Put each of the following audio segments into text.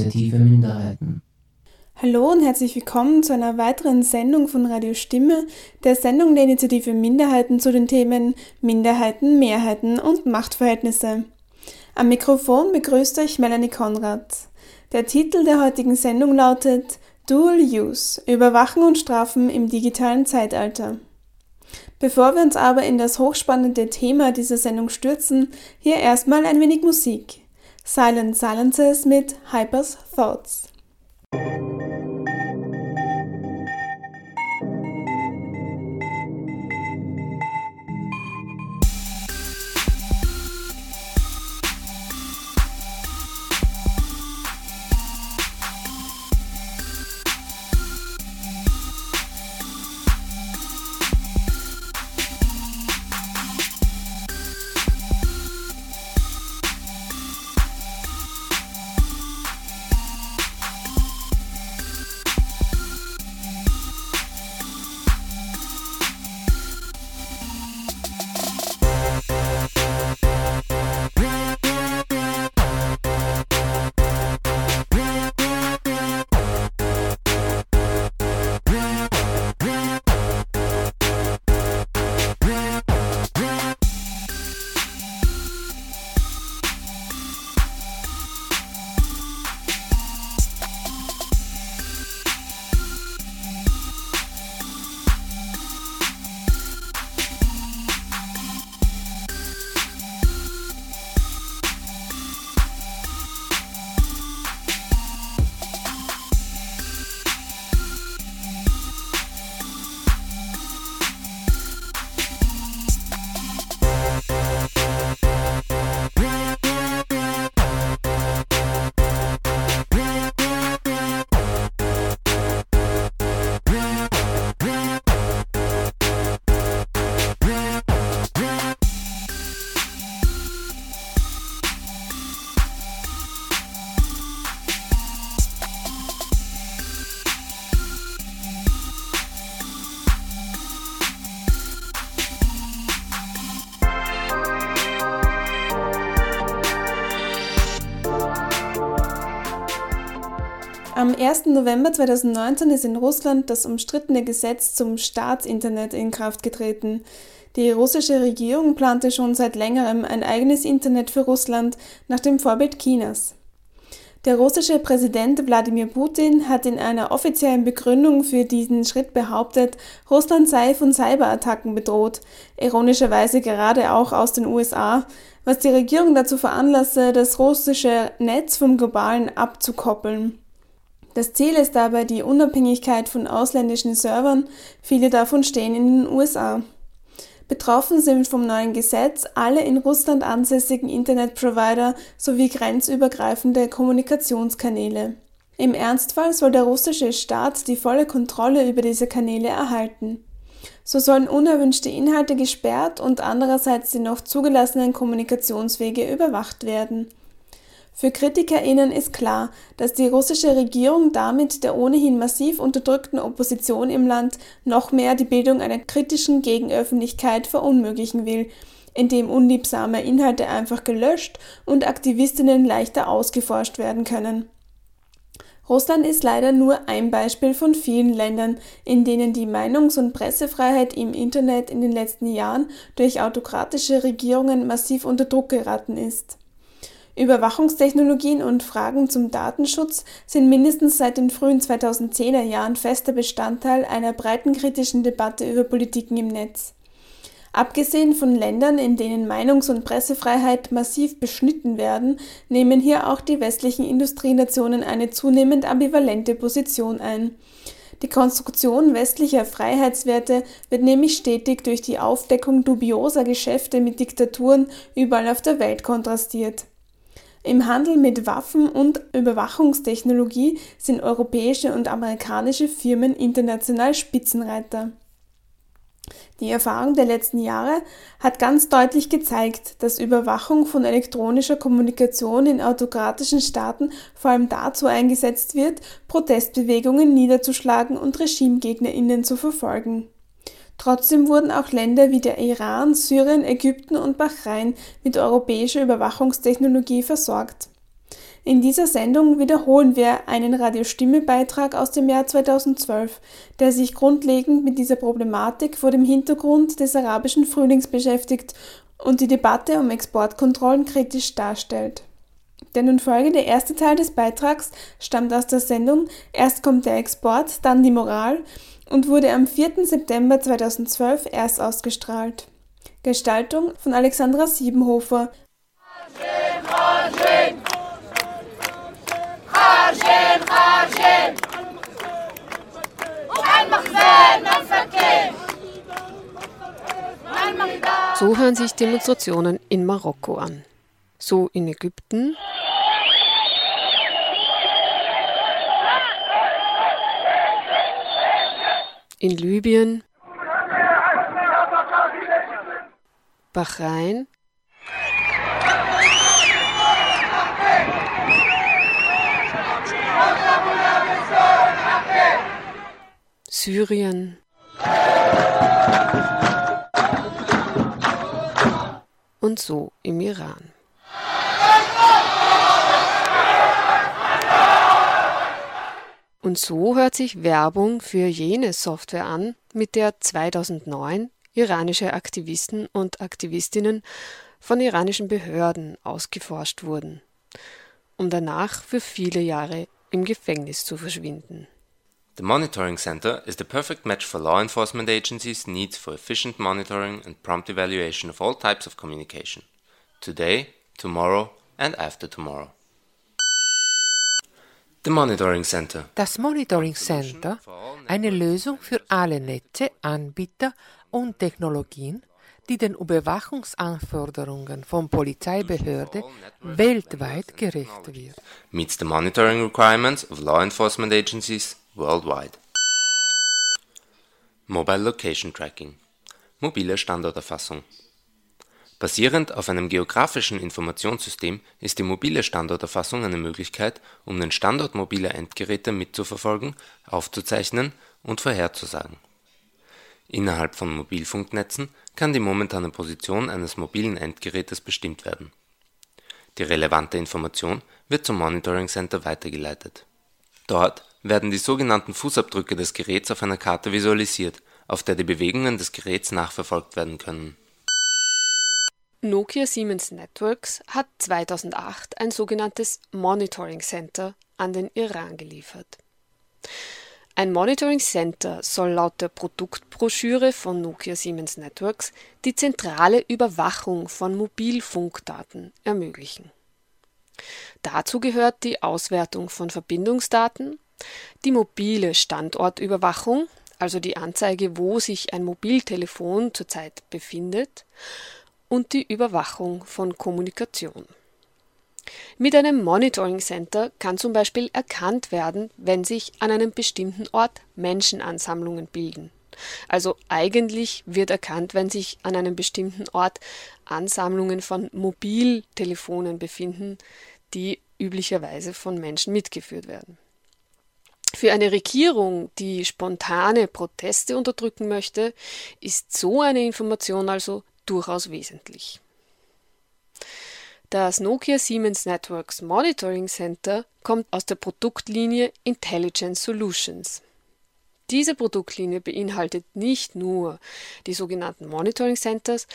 Initiative Minderheiten. Hallo und herzlich willkommen zu einer weiteren Sendung von Radio Stimme, der Sendung der Initiative Minderheiten zu den Themen Minderheiten, Mehrheiten und Machtverhältnisse. Am Mikrofon begrüßt euch Melanie Konrad. Der Titel der heutigen Sendung lautet Dual Use Überwachen und Strafen im digitalen Zeitalter. Bevor wir uns aber in das hochspannende Thema dieser Sendung stürzen, hier erstmal ein wenig Musik. Silent Silences mit Hypers Thoughts. 1. November 2019 ist in Russland das umstrittene Gesetz zum Staatsinternet in Kraft getreten. Die russische Regierung plante schon seit längerem ein eigenes Internet für Russland nach dem Vorbild Chinas. Der russische Präsident Wladimir Putin hat in einer offiziellen Begründung für diesen Schritt behauptet, Russland sei von Cyberattacken bedroht, ironischerweise gerade auch aus den USA, was die Regierung dazu veranlasse, das russische Netz vom globalen abzukoppeln. Das Ziel ist dabei die Unabhängigkeit von ausländischen Servern, viele davon stehen in den USA. Betroffen sind vom neuen Gesetz alle in Russland ansässigen Internetprovider sowie grenzübergreifende Kommunikationskanäle. Im Ernstfall soll der russische Staat die volle Kontrolle über diese Kanäle erhalten. So sollen unerwünschte Inhalte gesperrt und andererseits die noch zugelassenen Kommunikationswege überwacht werden. Für KritikerInnen ist klar, dass die russische Regierung damit der ohnehin massiv unterdrückten Opposition im Land noch mehr die Bildung einer kritischen Gegenöffentlichkeit verunmöglichen will, indem unliebsame Inhalte einfach gelöscht und Aktivistinnen leichter ausgeforscht werden können. Russland ist leider nur ein Beispiel von vielen Ländern, in denen die Meinungs- und Pressefreiheit im Internet in den letzten Jahren durch autokratische Regierungen massiv unter Druck geraten ist. Überwachungstechnologien und Fragen zum Datenschutz sind mindestens seit den frühen 2010er Jahren fester Bestandteil einer breiten kritischen Debatte über Politiken im Netz. Abgesehen von Ländern, in denen Meinungs- und Pressefreiheit massiv beschnitten werden, nehmen hier auch die westlichen Industrienationen eine zunehmend ambivalente Position ein. Die Konstruktion westlicher Freiheitswerte wird nämlich stetig durch die Aufdeckung dubioser Geschäfte mit Diktaturen überall auf der Welt kontrastiert. Im Handel mit Waffen und Überwachungstechnologie sind europäische und amerikanische Firmen international Spitzenreiter. Die Erfahrung der letzten Jahre hat ganz deutlich gezeigt, dass Überwachung von elektronischer Kommunikation in autokratischen Staaten vor allem dazu eingesetzt wird, Protestbewegungen niederzuschlagen und Regimegegnerinnen zu verfolgen. Trotzdem wurden auch Länder wie der Iran, Syrien, Ägypten und Bahrain mit europäischer Überwachungstechnologie versorgt. In dieser Sendung wiederholen wir einen Radio-Stimme-Beitrag aus dem Jahr 2012, der sich grundlegend mit dieser Problematik vor dem Hintergrund des arabischen Frühlings beschäftigt und die Debatte um Exportkontrollen kritisch darstellt. Der nun folgende erste Teil des Beitrags stammt aus der Sendung Erst kommt der Export, dann die Moral und wurde am 4. September 2012 erst ausgestrahlt. Gestaltung von Alexandra Siebenhofer. So hören sich Demonstrationen in Marokko an. So in Ägypten. In Libyen. Bahrain. Syrien. Und so im Iran. Und so hört sich Werbung für jene Software an, mit der 2009 iranische Aktivisten und Aktivistinnen von iranischen Behörden ausgeforscht wurden, um danach für viele Jahre im Gefängnis zu verschwinden. The Monitoring Center is the perfect match for law enforcement agencies' needs for efficient monitoring and prompt evaluation of all types of communication. Today, tomorrow and after tomorrow. The Monitoring Center. Das Monitoring Center, eine Lösung für alle Netze, Anbieter und Technologien, die den Überwachungsanforderungen von Polizeibehörde weltweit gerecht wird. Meets the monitoring requirements of law enforcement agencies worldwide. Mobile Location Tracking. Mobile Standorterfassung. Basierend auf einem geografischen Informationssystem ist die mobile Standorterfassung eine Möglichkeit, um den Standort mobiler Endgeräte mitzuverfolgen, aufzuzeichnen und vorherzusagen. Innerhalb von Mobilfunknetzen kann die momentane Position eines mobilen Endgerätes bestimmt werden. Die relevante Information wird zum Monitoring Center weitergeleitet. Dort werden die sogenannten Fußabdrücke des Geräts auf einer Karte visualisiert, auf der die Bewegungen des Geräts nachverfolgt werden können. Nokia Siemens Networks hat 2008 ein sogenanntes Monitoring Center an den Iran geliefert. Ein Monitoring Center soll laut der Produktbroschüre von Nokia Siemens Networks die zentrale Überwachung von Mobilfunkdaten ermöglichen. Dazu gehört die Auswertung von Verbindungsdaten, die mobile Standortüberwachung, also die Anzeige, wo sich ein Mobiltelefon zurzeit befindet, und die Überwachung von Kommunikation. Mit einem Monitoring Center kann zum Beispiel erkannt werden, wenn sich an einem bestimmten Ort Menschenansammlungen bilden. Also eigentlich wird erkannt, wenn sich an einem bestimmten Ort Ansammlungen von Mobiltelefonen befinden, die üblicherweise von Menschen mitgeführt werden. Für eine Regierung, die spontane Proteste unterdrücken möchte, ist so eine Information also durchaus wesentlich. Das Nokia Siemens Networks Monitoring Center kommt aus der Produktlinie Intelligent Solutions. Diese Produktlinie beinhaltet nicht nur die sogenannten Monitoring Centers,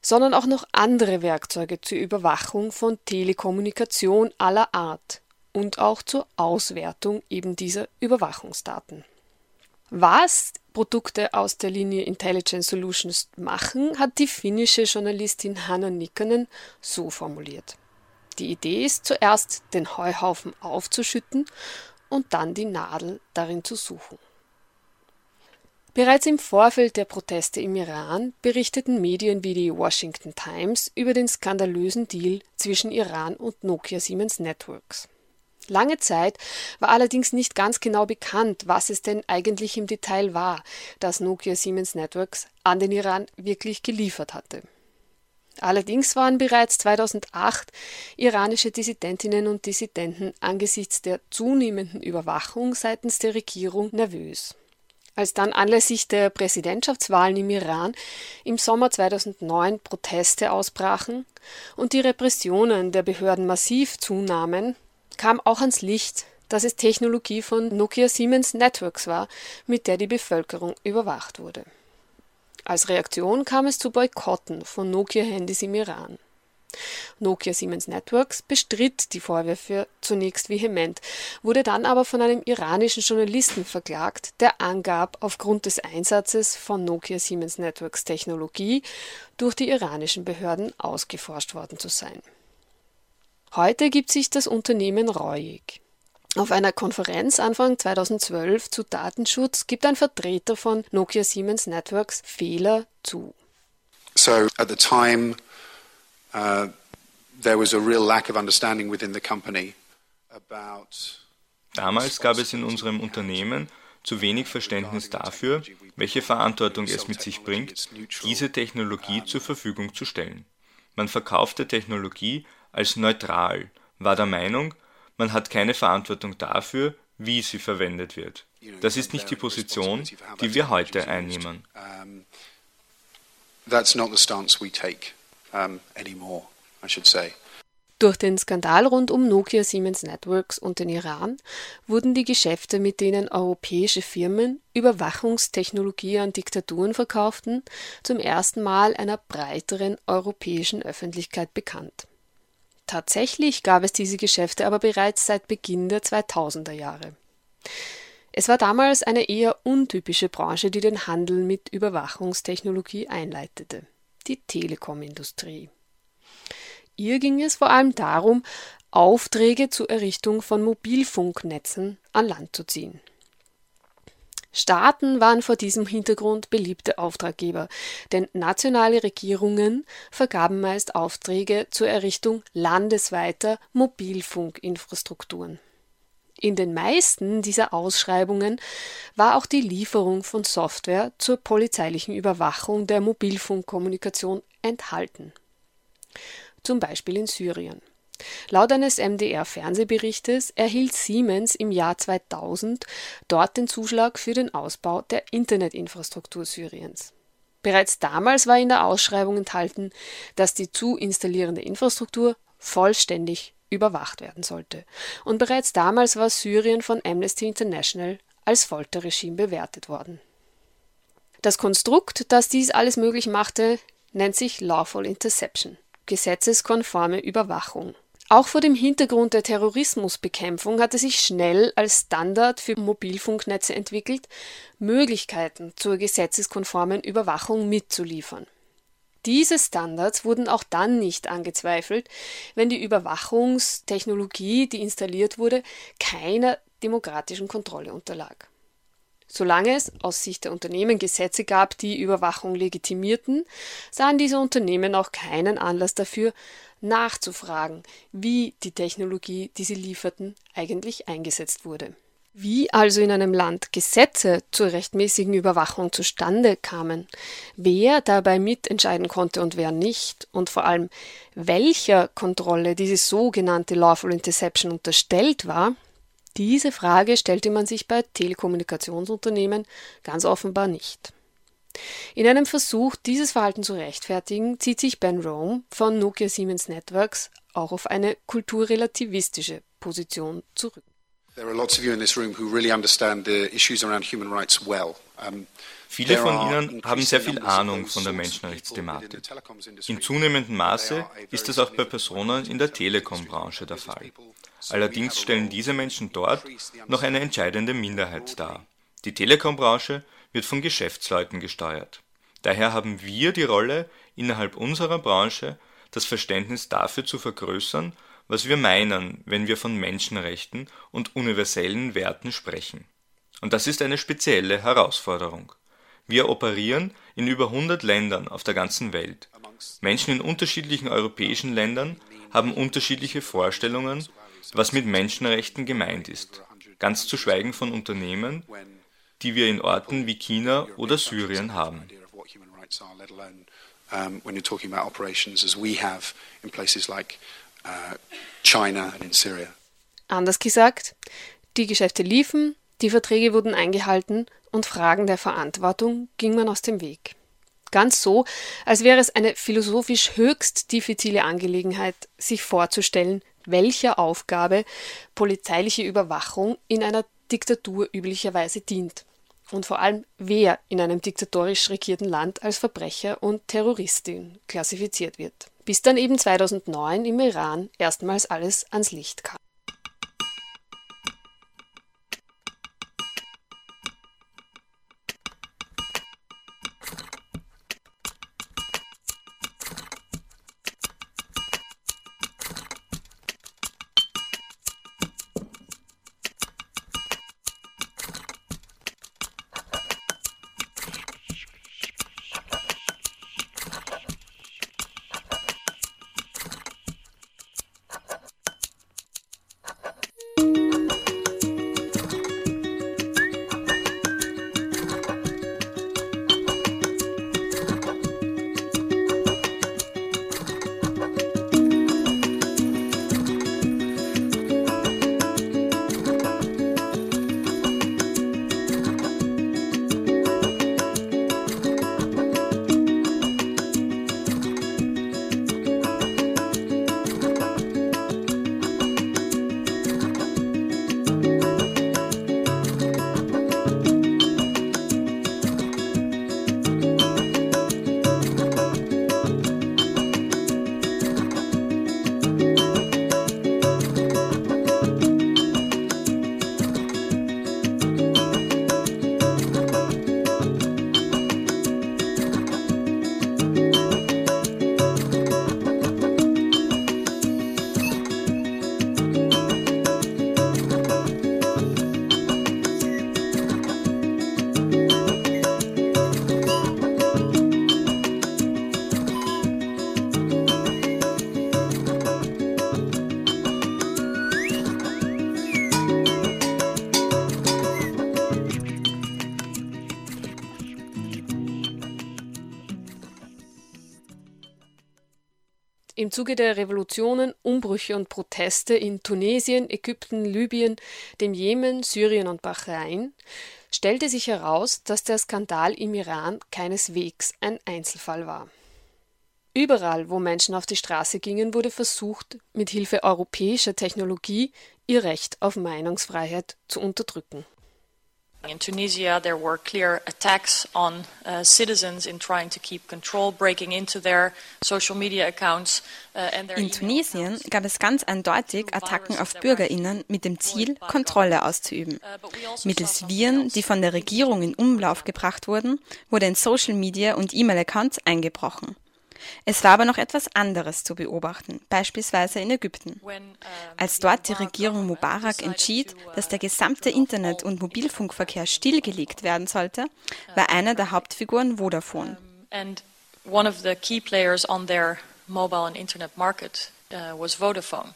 sondern auch noch andere Werkzeuge zur Überwachung von Telekommunikation aller Art und auch zur Auswertung eben dieser Überwachungsdaten. Was Produkte aus der Linie Intelligent Solutions machen, hat die finnische Journalistin Hanna Nikkanen so formuliert. Die Idee ist zuerst, den Heuhaufen aufzuschütten und dann die Nadel darin zu suchen. Bereits im Vorfeld der Proteste im Iran berichteten Medien wie die Washington Times über den skandalösen Deal zwischen Iran und Nokia Siemens Networks. Lange Zeit war allerdings nicht ganz genau bekannt, was es denn eigentlich im Detail war, das Nokia Siemens Networks an den Iran wirklich geliefert hatte. Allerdings waren bereits 2008 iranische Dissidentinnen und Dissidenten angesichts der zunehmenden Überwachung seitens der Regierung nervös. Als dann anlässlich der Präsidentschaftswahlen im Iran im Sommer 2009 Proteste ausbrachen und die Repressionen der Behörden massiv zunahmen, kam auch ans Licht, dass es Technologie von Nokia Siemens Networks war, mit der die Bevölkerung überwacht wurde. Als Reaktion kam es zu Boykotten von Nokia-Handys im Iran. Nokia Siemens Networks bestritt die Vorwürfe zunächst vehement, wurde dann aber von einem iranischen Journalisten verklagt, der angab, aufgrund des Einsatzes von Nokia Siemens Networks Technologie durch die iranischen Behörden ausgeforscht worden zu sein. Heute gibt sich das Unternehmen reuig. Auf einer Konferenz Anfang 2012 zu Datenschutz gibt ein Vertreter von Nokia Siemens Networks Fehler zu. So at the time uh, there was a real lack of understanding within the company about Damals gab es in unserem Unternehmen zu wenig Verständnis dafür, welche Verantwortung es mit sich bringt, diese Technologie zur Verfügung zu stellen. Man verkaufte Technologie als neutral, war der Meinung, man hat keine Verantwortung dafür, wie sie verwendet wird. Das ist nicht die Position, die wir heute einnehmen. Durch den Skandal rund um Nokia Siemens Networks und den Iran wurden die Geschäfte, mit denen europäische Firmen Überwachungstechnologie an Diktaturen verkauften, zum ersten Mal einer breiteren europäischen Öffentlichkeit bekannt. Tatsächlich gab es diese Geschäfte aber bereits seit Beginn der 2000er Jahre. Es war damals eine eher untypische Branche, die den Handel mit Überwachungstechnologie einleitete, die Telekomindustrie. Ihr ging es vor allem darum, Aufträge zur Errichtung von Mobilfunknetzen an Land zu ziehen. Staaten waren vor diesem Hintergrund beliebte Auftraggeber, denn nationale Regierungen vergaben meist Aufträge zur Errichtung landesweiter Mobilfunkinfrastrukturen. In den meisten dieser Ausschreibungen war auch die Lieferung von Software zur polizeilichen Überwachung der Mobilfunkkommunikation enthalten. Zum Beispiel in Syrien. Laut eines MDR-Fernsehberichtes erhielt Siemens im Jahr 2000 dort den Zuschlag für den Ausbau der Internetinfrastruktur Syriens. Bereits damals war in der Ausschreibung enthalten, dass die zu installierende Infrastruktur vollständig überwacht werden sollte. Und bereits damals war Syrien von Amnesty International als Folterregime bewertet worden. Das Konstrukt, das dies alles möglich machte, nennt sich Lawful Interception, gesetzeskonforme Überwachung. Auch vor dem Hintergrund der Terrorismusbekämpfung hatte sich schnell als Standard für Mobilfunknetze entwickelt, Möglichkeiten zur gesetzeskonformen Überwachung mitzuliefern. Diese Standards wurden auch dann nicht angezweifelt, wenn die Überwachungstechnologie, die installiert wurde, keiner demokratischen Kontrolle unterlag. Solange es aus Sicht der Unternehmen Gesetze gab, die Überwachung legitimierten, sahen diese Unternehmen auch keinen Anlass dafür, nachzufragen, wie die Technologie, die sie lieferten, eigentlich eingesetzt wurde. Wie also in einem Land Gesetze zur rechtmäßigen Überwachung zustande kamen, wer dabei mitentscheiden konnte und wer nicht, und vor allem welcher Kontrolle diese sogenannte Lawful Interception unterstellt war, diese Frage stellte man sich bei Telekommunikationsunternehmen ganz offenbar nicht. In einem Versuch, dieses Verhalten zu rechtfertigen, zieht sich Ben Rome von Nokia Siemens Networks auch auf eine kulturrelativistische Position zurück. Viele von Ihnen haben sehr viel Ahnung von der Menschenrechtsthematik. In zunehmendem Maße ist das auch bei Personen in der Telekom-Branche der Fall. Allerdings stellen diese Menschen dort noch eine entscheidende Minderheit dar. Die Telekom-Branche wird von Geschäftsleuten gesteuert. Daher haben wir die Rolle, innerhalb unserer Branche das Verständnis dafür zu vergrößern, was wir meinen, wenn wir von Menschenrechten und universellen Werten sprechen. Und das ist eine spezielle Herausforderung. Wir operieren in über 100 Ländern auf der ganzen Welt. Menschen in unterschiedlichen europäischen Ländern haben unterschiedliche Vorstellungen, was mit Menschenrechten gemeint ist, ganz zu schweigen von Unternehmen, die wir in Orten wie China oder Syrien haben. Anders gesagt, die Geschäfte liefen, die Verträge wurden eingehalten und Fragen der Verantwortung ging man aus dem Weg. Ganz so, als wäre es eine philosophisch höchst diffizile Angelegenheit, sich vorzustellen, welcher Aufgabe polizeiliche Überwachung in einer Diktatur üblicherweise dient und vor allem wer in einem diktatorisch regierten Land als Verbrecher und Terroristin klassifiziert wird. Bis dann eben 2009 im Iran erstmals alles ans Licht kam. Zuge der Revolutionen, Umbrüche und Proteste in Tunesien, Ägypten, Libyen, dem Jemen, Syrien und Bahrain stellte sich heraus, dass der Skandal im Iran keineswegs ein Einzelfall war. Überall, wo Menschen auf die Straße gingen, wurde versucht, mit Hilfe europäischer Technologie ihr Recht auf Meinungsfreiheit zu unterdrücken. In Tunisia, there were clear attacks on uh, citizens in trying to keep control, breaking into their social media accounts. Uh, and their in Tunesien gab es ganz eindeutig Attacken auf BürgerInnen mit dem Ziel, Kontrolle auszuüben. Uh, also Mittels Viren, die von der Regierung in Umlauf gebracht wurden, wurde in Social Media und E-Mail-Accounts eingebrochen. Es war aber noch etwas anderes zu beobachten, beispielsweise in Ägypten. Als dort die Regierung Mubarak entschied, dass der gesamte Internet- und Mobilfunkverkehr stillgelegt werden sollte, war einer der Hauptfiguren Vodafone. One of the key players on their mobile and internet market uh, was Vodafone.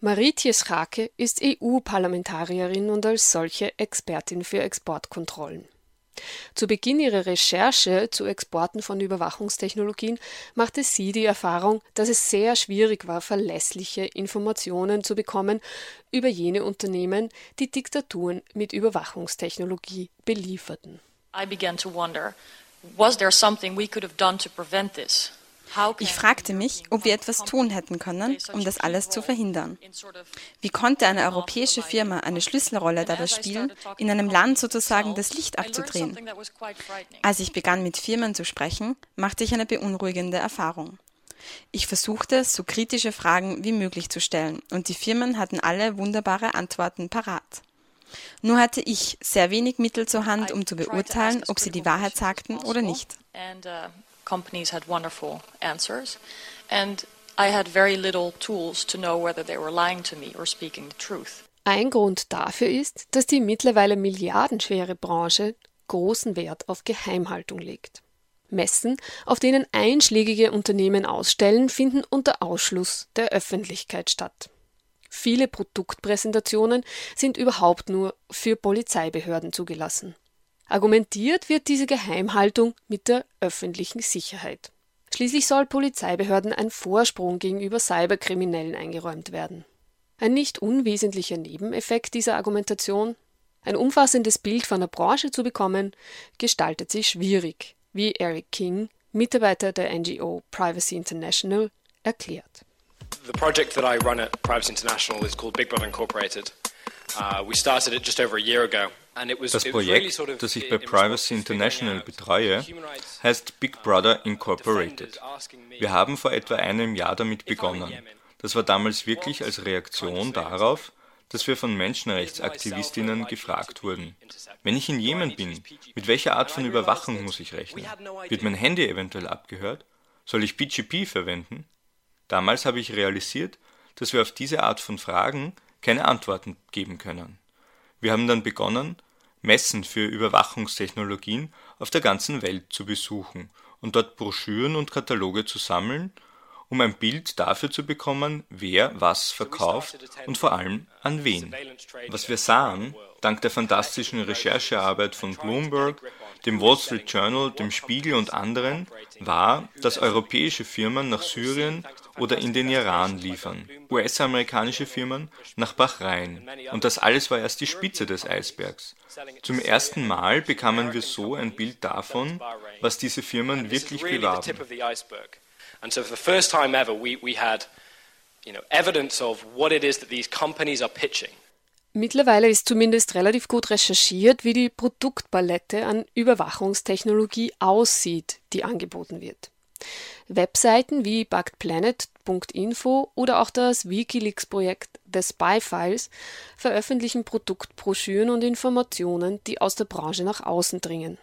Marietje Schake ist EU-Parlamentarierin und als solche Expertin für Exportkontrollen. Zu Beginn ihrer Recherche zu Exporten von Überwachungstechnologien machte sie die Erfahrung, dass es sehr schwierig war, verlässliche Informationen zu bekommen über jene Unternehmen, die Diktaturen mit Überwachungstechnologie belieferten. I began to wonder, was there something we could have done to prevent this? Ich fragte mich, ob wir etwas tun hätten können, um das alles zu verhindern. Wie konnte eine europäische Firma eine Schlüsselrolle dabei spielen, in einem Land sozusagen das Licht abzudrehen? Als ich begann, mit Firmen zu sprechen, machte ich eine beunruhigende Erfahrung. Ich versuchte, so kritische Fragen wie möglich zu stellen, und die Firmen hatten alle wunderbare Antworten parat. Nur hatte ich sehr wenig Mittel zur Hand, um zu beurteilen, ob sie die Wahrheit sagten oder nicht companies had wonderful answers, and I had very little tools to know whether they were lying to me or speaking the truth. Ein Grund dafür ist, dass die mittlerweile milliardenschwere Branche großen Wert auf Geheimhaltung legt. Messen, auf denen einschlägige Unternehmen ausstellen, finden unter Ausschluss der Öffentlichkeit statt. Viele Produktpräsentationen sind überhaupt nur für Polizeibehörden zugelassen. Argumentiert wird diese Geheimhaltung mit der öffentlichen Sicherheit. Schließlich soll Polizeibehörden ein Vorsprung gegenüber Cyberkriminellen eingeräumt werden. Ein nicht unwesentlicher Nebeneffekt dieser Argumentation, ein umfassendes Bild von der Branche zu bekommen, gestaltet sich schwierig, wie Eric King, Mitarbeiter der NGO Privacy International, erklärt. The project that I run at Privacy International is called Big Brother Incorporated. Uh, we started it just over a year ago. Das Projekt, das ich bei Privacy International betreue, heißt Big Brother Incorporated. Wir haben vor etwa einem Jahr damit begonnen. Das war damals wirklich als Reaktion darauf, dass wir von Menschenrechtsaktivistinnen gefragt wurden. Wenn ich in Jemen bin, mit welcher Art von Überwachung muss ich rechnen? Wird mein Handy eventuell abgehört? Soll ich PGP verwenden? Damals habe ich realisiert, dass wir auf diese Art von Fragen keine Antworten geben können. Wir haben dann begonnen, Messen für Überwachungstechnologien auf der ganzen Welt zu besuchen und dort Broschüren und Kataloge zu sammeln, um ein Bild dafür zu bekommen, wer was verkauft und vor allem an wen. Was wir sahen, dank der fantastischen Recherchearbeit von Bloomberg, dem Wall Street Journal, dem Spiegel und anderen, war, dass europäische Firmen nach Syrien oder in den Iran liefern, US-amerikanische Firmen nach Bahrain. Und das alles war erst die Spitze des Eisbergs. Zum ersten Mal bekamen wir so ein Bild davon, was diese Firmen wirklich bewarben. And so for the first time ever we, we had you know, evidence of what it is that these companies are pitching. Mittlerweile ist zumindest relativ gut recherchiert, wie die Produktpalette an Überwachungstechnologie aussieht, die angeboten wird. Webseiten wie buggedplanet.info oder auch das Wikileaks-Projekt The Spy Files veröffentlichen Produktbroschüren und Informationen, die aus der Branche nach außen dringen.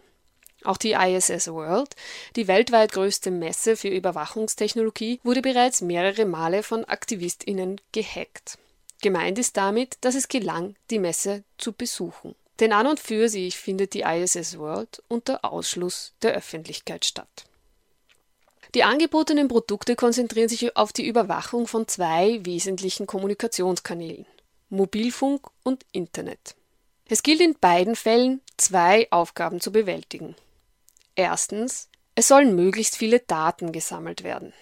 Auch die ISS World, die weltweit größte Messe für Überwachungstechnologie, wurde bereits mehrere Male von AktivistInnen gehackt. Gemeint ist damit, dass es gelang, die Messe zu besuchen. Denn an und für sich findet die ISS World unter Ausschluss der Öffentlichkeit statt. Die angebotenen Produkte konzentrieren sich auf die Überwachung von zwei wesentlichen Kommunikationskanälen Mobilfunk und Internet. Es gilt in beiden Fällen, zwei Aufgaben zu bewältigen. Erstens, es sollen möglichst viele Daten gesammelt werden.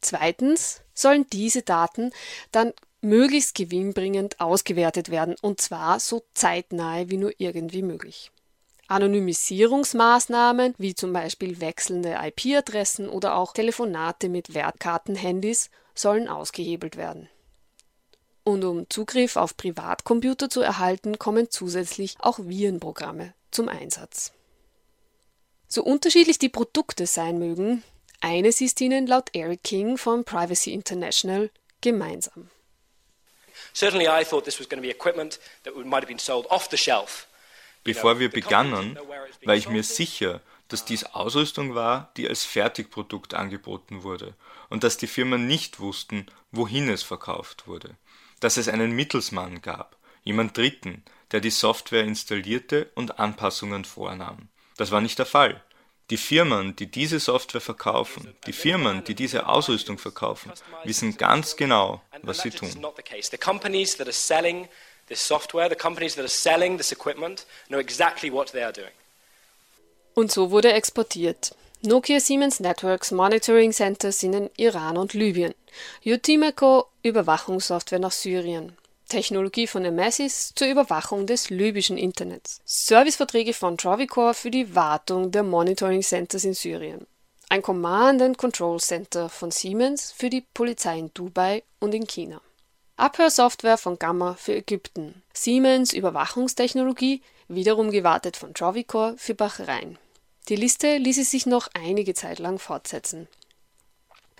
Zweitens sollen diese Daten dann möglichst gewinnbringend ausgewertet werden, und zwar so zeitnahe wie nur irgendwie möglich. Anonymisierungsmaßnahmen wie zum Beispiel wechselnde IP-Adressen oder auch Telefonate mit Wertkartenhandys sollen ausgehebelt werden. Und um Zugriff auf Privatcomputer zu erhalten, kommen zusätzlich auch Virenprogramme zum Einsatz. So unterschiedlich die Produkte sein mögen, eines ist ihnen laut Eric King von Privacy International gemeinsam. Certainly I thought this was going to be equipment that might have been sold off the shelf Bevor wir begannen, war ich mir sicher, dass dies Ausrüstung war, die als Fertigprodukt angeboten wurde und dass die Firmen nicht wussten, wohin es verkauft wurde. Dass es einen Mittelsmann gab, jemand Dritten, der die Software installierte und Anpassungen vornahm. Das war nicht der Fall. Die Firmen, die diese Software verkaufen, die Firmen, die diese Ausrüstung verkaufen, wissen ganz genau, was sie tun this software, the companies that are selling this equipment know exactly what they are doing. Und so wurde exportiert. Nokia Siemens Networks Monitoring Centers in den Iran und Libyen. Utimeco Überwachungssoftware nach Syrien. Technologie von Nemesis zur Überwachung des libyschen Internets. Serviceverträge von Trovicor für die Wartung der Monitoring Centers in Syrien. Ein Command and Control Center von Siemens für die Polizei in Dubai und in China. Abhörsoftware von Gamma für Ägypten, Siemens Überwachungstechnologie, wiederum gewartet von Trovicor für Bahrain. Die Liste ließe sich noch einige Zeit lang fortsetzen.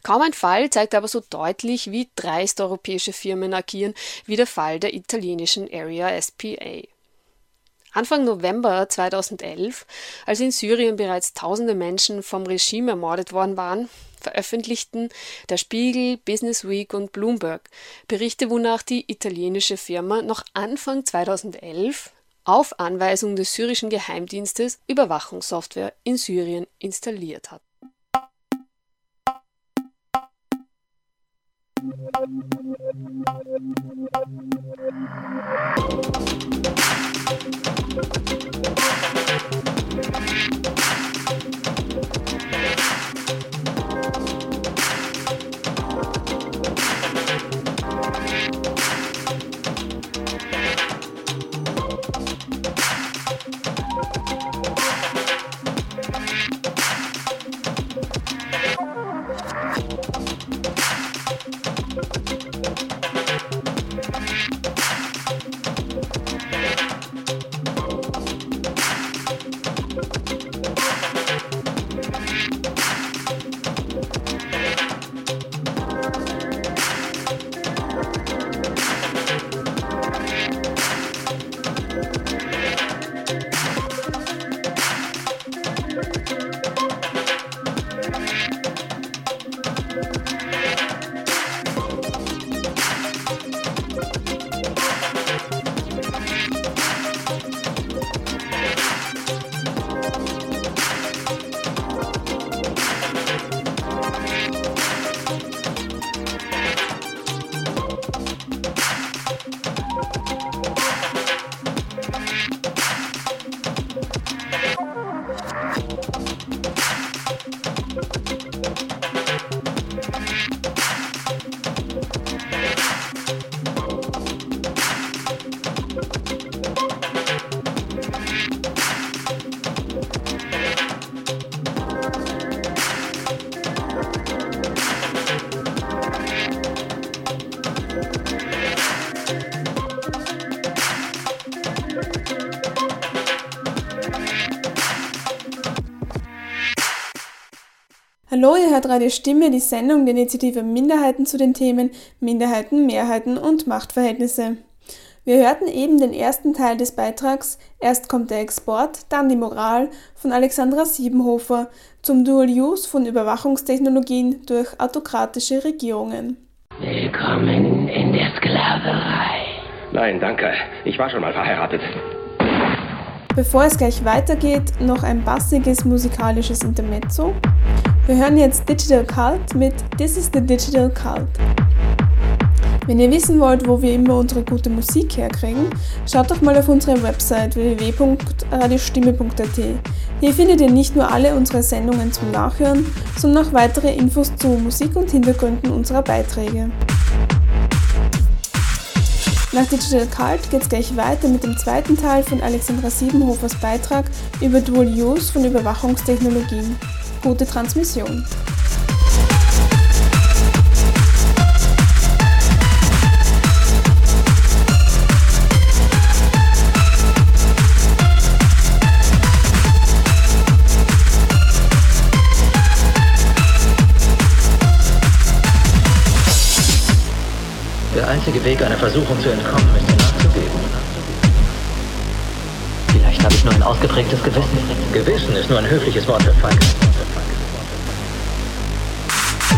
Kaum ein Fall zeigt aber so deutlich, wie dreist europäische Firmen agieren, wie der Fall der italienischen Area SPA. Anfang November 2011, als in Syrien bereits tausende Menschen vom Regime ermordet worden waren, veröffentlichten der Spiegel, Business Week und Bloomberg Berichte, wonach die italienische Firma noch Anfang 2011 auf Anweisung des syrischen Geheimdienstes Überwachungssoftware in Syrien installiert hat. thank you. Hallo, ihr hört Radio Stimme, die Sendung der Initiative Minderheiten zu den Themen Minderheiten, Mehrheiten und Machtverhältnisse. Wir hörten eben den ersten Teil des Beitrags Erst kommt der Export, dann die Moral von Alexandra Siebenhofer zum Dual Use von Überwachungstechnologien durch autokratische Regierungen. Willkommen in der Sklaverei. Nein, danke. Ich war schon mal verheiratet. Bevor es gleich weitergeht, noch ein bassiges musikalisches Intermezzo. Wir hören jetzt Digital Cult mit This is the Digital Cult. Wenn ihr wissen wollt, wo wir immer unsere gute Musik herkriegen, schaut doch mal auf unsere Website www.radiostimme.at. Hier findet ihr nicht nur alle unsere Sendungen zum Nachhören, sondern auch weitere Infos zu Musik und Hintergründen unserer Beiträge. Nach Digital Cult geht es gleich weiter mit dem zweiten Teil von Alexandra Siebenhofers Beitrag über Dual Use von Überwachungstechnologien. Gute Transmission. Einzige Weg, einer Versuchung zu entkommen, ist sie nachzugeben. Vielleicht habe ich nur ein ausgeprägtes Gewissen. Gewissen ist nur ein höfliches Wort für Feigheit.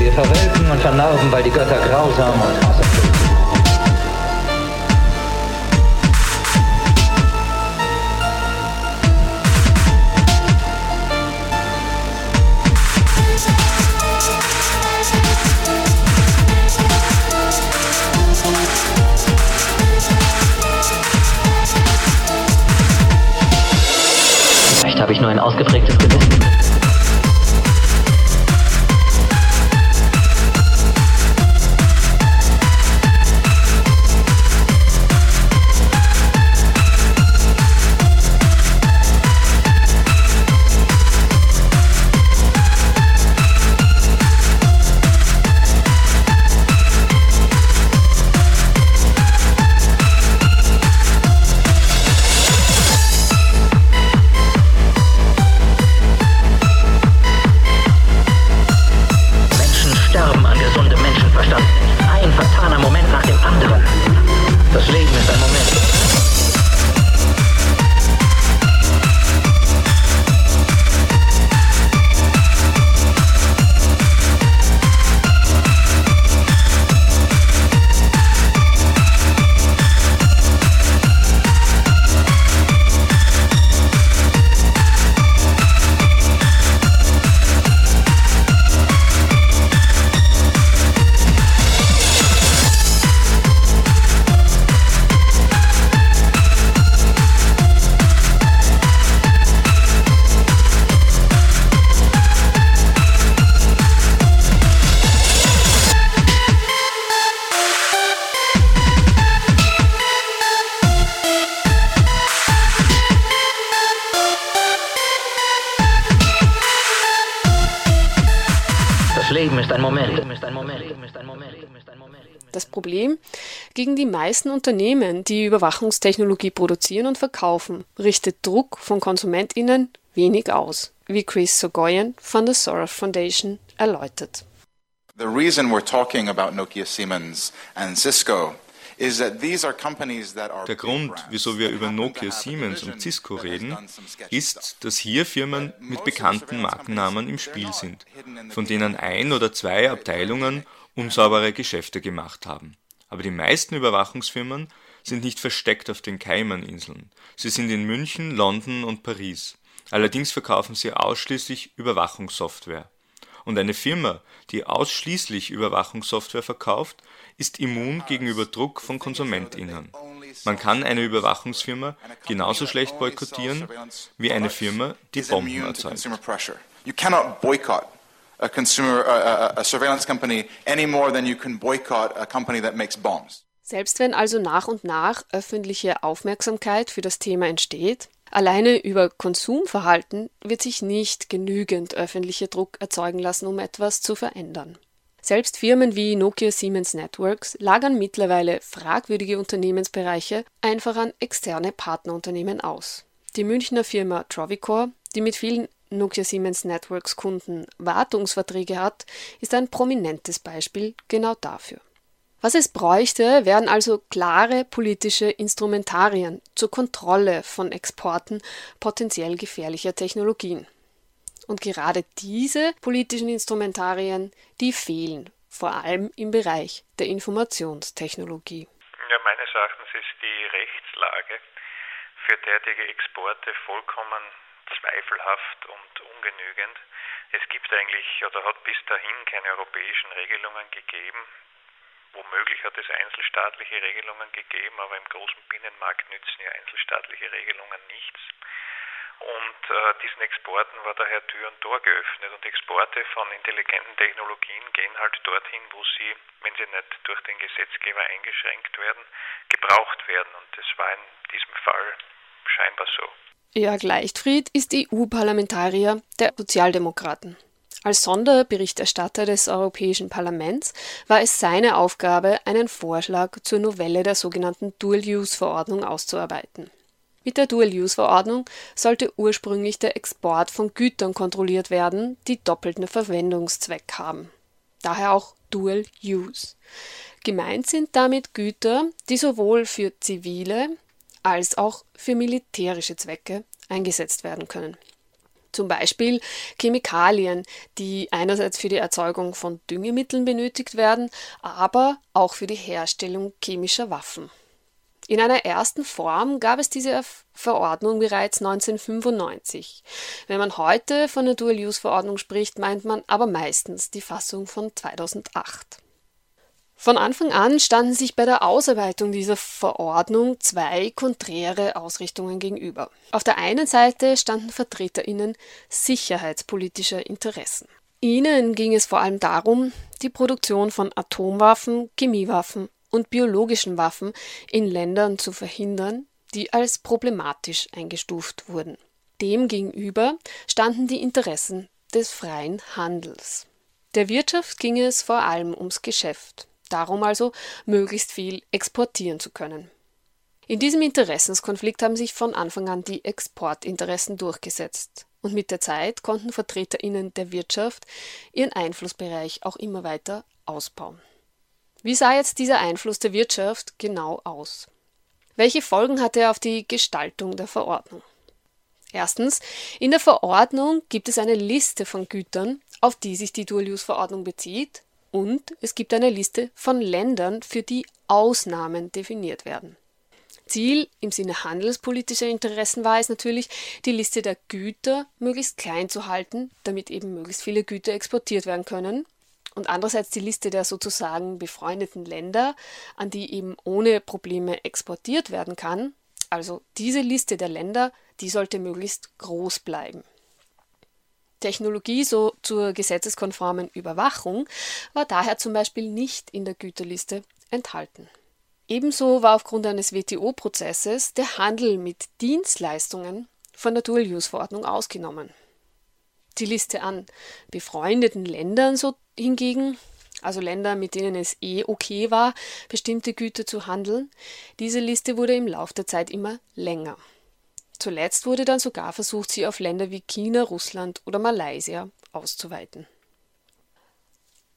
Wir verwelken und vernarben, weil die Götter grausam und hasserfüllt habe ich nur ein ausgeprägtes Gewissen. Das Problem, gegen die meisten Unternehmen, die Überwachungstechnologie produzieren und verkaufen, richtet Druck von KonsumentInnen wenig aus, wie Chris Sogoyan von der Soros Foundation erläutert. The reason we're talking about Nokia, Siemens and Cisco Der Grund, wieso wir über Nokia, Siemens und Cisco reden, ist, dass hier Firmen mit bekannten Markennamen im Spiel sind, von denen ein oder zwei Abteilungen unsaubere Geschäfte gemacht haben. Aber die meisten Überwachungsfirmen sind nicht versteckt auf den Cayman-Inseln. Sie sind in München, London und Paris. Allerdings verkaufen sie ausschließlich Überwachungssoftware. Und eine Firma, die ausschließlich Überwachungssoftware verkauft, ist immun gegenüber Druck von KonsumentInnen. Man kann eine Überwachungsfirma genauso schlecht boykottieren wie eine Firma, die Bomben erzeugt. consumer pressure. You cannot boycott a consumer a, a surveillance company any more than you can boycott a company that makes bombs. Selbst wenn also nach und nach öffentliche Aufmerksamkeit für das Thema entsteht, alleine über Konsumverhalten wird sich nicht genügend öffentlicher Druck erzeugen lassen, um etwas zu verändern. Selbst Firmen wie Nokia Siemens Networks lagern mittlerweile fragwürdige Unternehmensbereiche einfach an externe Partnerunternehmen aus. Die Münchner Firma Trovicor, die mit vielen Nokia Siemens Networks Kunden Wartungsverträge hat, ist ein prominentes Beispiel genau dafür. Was es bräuchte, wären also klare politische Instrumentarien zur Kontrolle von Exporten potenziell gefährlicher Technologien. Und gerade diese politischen Instrumentarien, die fehlen, vor allem im Bereich der Informationstechnologie. Ja, meines Erachtens ist die Rechtslage für derartige Exporte vollkommen zweifelhaft und ungenügend. Es gibt eigentlich oder hat bis dahin keine europäischen Regelungen gegeben. Womöglich hat es einzelstaatliche Regelungen gegeben, aber im großen Binnenmarkt nützen ja einzelstaatliche Regelungen nichts. Und äh, diesen Exporten war daher Tür und Tor geöffnet. Und Exporte von intelligenten Technologien gehen halt dorthin, wo sie, wenn sie nicht durch den Gesetzgeber eingeschränkt werden, gebraucht werden. Und das war in diesem Fall scheinbar so. Jörg Leichtfried ist EU-Parlamentarier der Sozialdemokraten. Als Sonderberichterstatter des Europäischen Parlaments war es seine Aufgabe, einen Vorschlag zur Novelle der sogenannten Dual-Use-Verordnung auszuarbeiten. Mit der Dual-Use-Verordnung sollte ursprünglich der Export von Gütern kontrolliert werden, die doppelten Verwendungszweck haben. Daher auch Dual-Use. Gemeint sind damit Güter, die sowohl für zivile als auch für militärische Zwecke eingesetzt werden können. Zum Beispiel Chemikalien, die einerseits für die Erzeugung von Düngemitteln benötigt werden, aber auch für die Herstellung chemischer Waffen. In einer ersten Form gab es diese Verordnung bereits 1995. Wenn man heute von der Dual-Use-Verordnung spricht, meint man aber meistens die Fassung von 2008. Von Anfang an standen sich bei der Ausarbeitung dieser Verordnung zwei konträre Ausrichtungen gegenüber. Auf der einen Seite standen Vertreterinnen sicherheitspolitischer Interessen. Ihnen ging es vor allem darum, die Produktion von Atomwaffen, Chemiewaffen und biologischen Waffen in Ländern zu verhindern, die als problematisch eingestuft wurden. Demgegenüber standen die Interessen des freien Handels. Der Wirtschaft ging es vor allem ums Geschäft. Darum also, möglichst viel exportieren zu können. In diesem Interessenskonflikt haben sich von Anfang an die Exportinteressen durchgesetzt. Und mit der Zeit konnten VertreterInnen der Wirtschaft ihren Einflussbereich auch immer weiter ausbauen. Wie sah jetzt dieser Einfluss der Wirtschaft genau aus? Welche Folgen hatte er auf die Gestaltung der Verordnung? Erstens, in der Verordnung gibt es eine Liste von Gütern, auf die sich die Dual-Use-Verordnung bezieht, und es gibt eine Liste von Ländern, für die Ausnahmen definiert werden. Ziel im Sinne handelspolitischer Interessen war es natürlich, die Liste der Güter möglichst klein zu halten, damit eben möglichst viele Güter exportiert werden können. Und andererseits die Liste der sozusagen befreundeten Länder, an die eben ohne Probleme exportiert werden kann. Also diese Liste der Länder, die sollte möglichst groß bleiben. Technologie so zur gesetzeskonformen Überwachung war daher zum Beispiel nicht in der Güterliste enthalten. Ebenso war aufgrund eines WTO-Prozesses der Handel mit Dienstleistungen von der Dual-Use-Verordnung ausgenommen. Die Liste an befreundeten Ländern so hingegen, also Länder, mit denen es eh okay war, bestimmte Güter zu handeln, diese Liste wurde im Laufe der Zeit immer länger. Zuletzt wurde dann sogar versucht, sie auf Länder wie China, Russland oder Malaysia auszuweiten.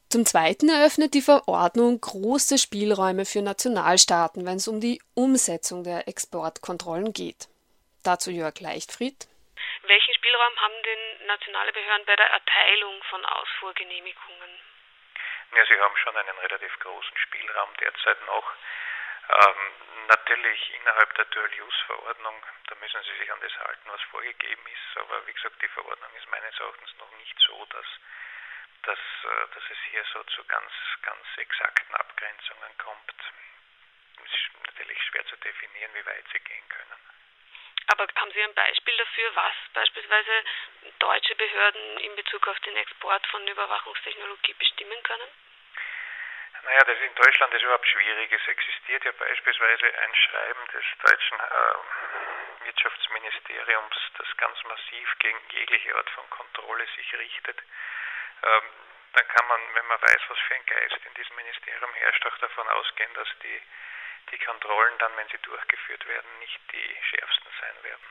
Zum Zweiten eröffnet die Verordnung große Spielräume für Nationalstaaten, wenn es um die Umsetzung der Exportkontrollen geht. Dazu Jörg Leichtfried. Welchen Spielraum haben denn nationale Behörden bei der Erteilung von Ausfuhrgenehmigungen? Ja, sie haben schon einen relativ großen Spielraum derzeit noch. Ähm, natürlich innerhalb der Dual-Use-Verordnung, da müssen Sie sich an das halten, was vorgegeben ist. Aber wie gesagt, die Verordnung ist meines Erachtens noch nicht so, dass, dass, äh, dass es hier so zu ganz, ganz exakten Abgrenzungen kommt. Es ist natürlich schwer zu definieren, wie weit sie gehen können. Aber haben Sie ein Beispiel dafür, was beispielsweise deutsche Behörden in Bezug auf den Export von Überwachungstechnologie bestimmen können? Naja, das in Deutschland ist überhaupt schwierig. Es existiert ja beispielsweise ein Schreiben des deutschen äh, Wirtschaftsministeriums, das ganz massiv gegen jegliche Art von Kontrolle sich richtet. Ähm, dann kann man, wenn man weiß, was für ein Geist in diesem Ministerium herrscht, auch davon ausgehen, dass die, die Kontrollen dann, wenn sie durchgeführt werden, nicht die schärfsten sein werden.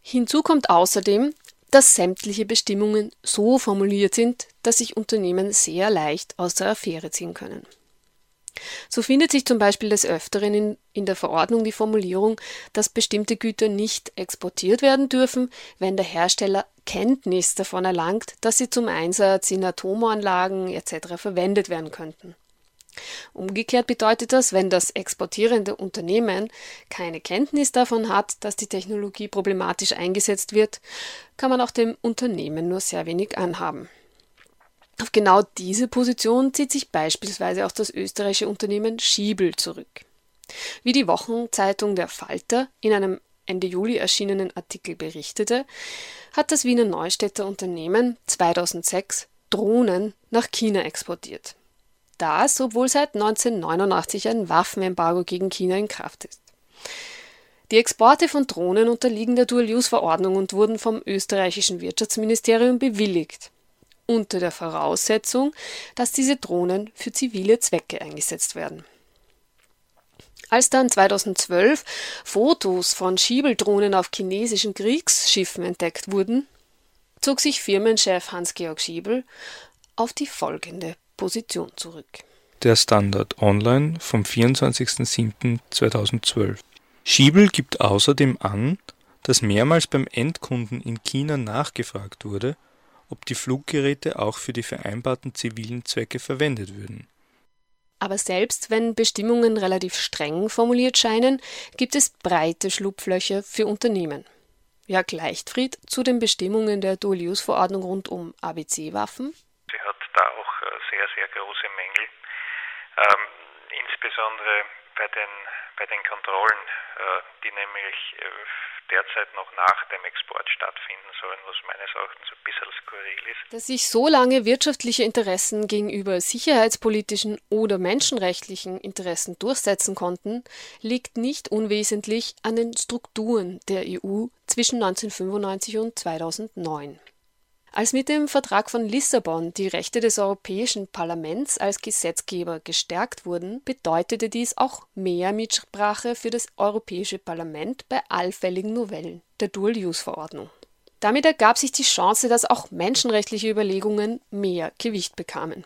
Hinzu kommt außerdem, dass sämtliche Bestimmungen so formuliert sind, dass sich Unternehmen sehr leicht aus der Affäre ziehen können. So findet sich zum Beispiel des Öfteren in, in, der Verordnung die Formulierung, dass bestimmte Güter nicht exportiert werden dürfen, wenn der Hersteller Kenntnis davon erlangt, dass sie zum Einsatz in Atomanlagen etc. verwendet werden könnten. Umgekehrt bedeutet das, wenn das exportierende Unternehmen keine Kenntnis davon hat, dass die Technologie problematisch eingesetzt wird, kann man auch dem Unternehmen nur sehr wenig anhaben. Auf genau diese Position zieht sich beispielsweise auch das österreichische Unternehmen Schiebel zurück. Wie die Wochenzeitung Der Falter in einem Ende Juli erschienenen Artikel berichtete, hat das Wiener Neustädter Unternehmen 2006 Drohnen nach China exportiert das, obwohl seit 1989 ein Waffenembargo gegen China in Kraft ist. Die Exporte von Drohnen unterliegen der Dual-Use-Verordnung und wurden vom österreichischen Wirtschaftsministerium bewilligt, unter der Voraussetzung, dass diese Drohnen für zivile Zwecke eingesetzt werden. Als dann 2012 Fotos von Schiebeldrohnen auf chinesischen Kriegsschiffen entdeckt wurden, zog sich Firmenchef Hans-Georg Schiebel auf die folgende Position zurück. Der Standard Online vom 24.07.2012. Schiebel gibt außerdem an, dass mehrmals beim Endkunden in China nachgefragt wurde, ob die Fluggeräte auch für die vereinbarten zivilen Zwecke verwendet würden. Aber selbst wenn Bestimmungen relativ streng formuliert scheinen, gibt es breite Schlupflöcher für Unternehmen. Jörg Leichtfried zu den Bestimmungen der Dual-Use-Verordnung rund um ABC-Waffen. Sie hat da auch sehr, sehr große Mängel. Ähm, insbesondere bei den, bei den Kontrollen, äh, die nämlich äh, derzeit noch nach dem Export stattfinden sollen, was meines Erachtens ein bisschen skurril ist. Dass sich so lange wirtschaftliche Interessen gegenüber sicherheitspolitischen oder menschenrechtlichen Interessen durchsetzen konnten, liegt nicht unwesentlich an den Strukturen der EU zwischen 1995 und 2009. Als mit dem Vertrag von Lissabon die Rechte des Europäischen Parlaments als Gesetzgeber gestärkt wurden, bedeutete dies auch mehr Mitsprache für das Europäische Parlament bei allfälligen Novellen der Dual-Use-Verordnung. Damit ergab sich die Chance, dass auch menschenrechtliche Überlegungen mehr Gewicht bekamen.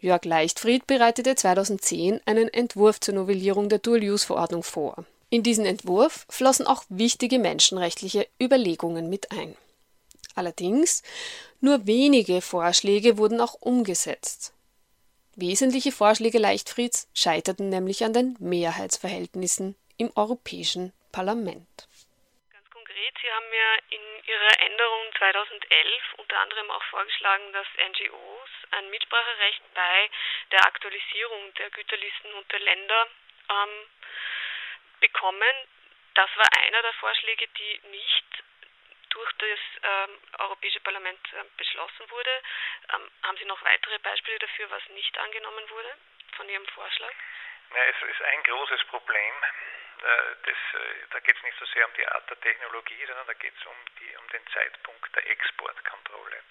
Jörg Leichtfried bereitete 2010 einen Entwurf zur Novellierung der Dual-Use-Verordnung vor. In diesen Entwurf flossen auch wichtige menschenrechtliche Überlegungen mit ein. Allerdings nur wenige Vorschläge wurden auch umgesetzt. Wesentliche Vorschläge Leichtfrieds scheiterten nämlich an den Mehrheitsverhältnissen im Europäischen Parlament. Ganz konkret, Sie haben ja in Ihrer Änderung 2011 unter anderem auch vorgeschlagen, dass NGOs ein Mitspracherecht bei der Aktualisierung der Güterlisten unter Länder ähm, bekommen. Das war einer der Vorschläge, die nicht durch das ähm, Europäische Parlament äh, beschlossen wurde. Ähm, haben Sie noch weitere Beispiele dafür, was nicht angenommen wurde von Ihrem Vorschlag? Ja, es ist ein großes Problem. Äh, das, äh, da geht es nicht so sehr um die Art der Technologie, sondern da geht es um, um den Zeitpunkt der Exportkontrolle.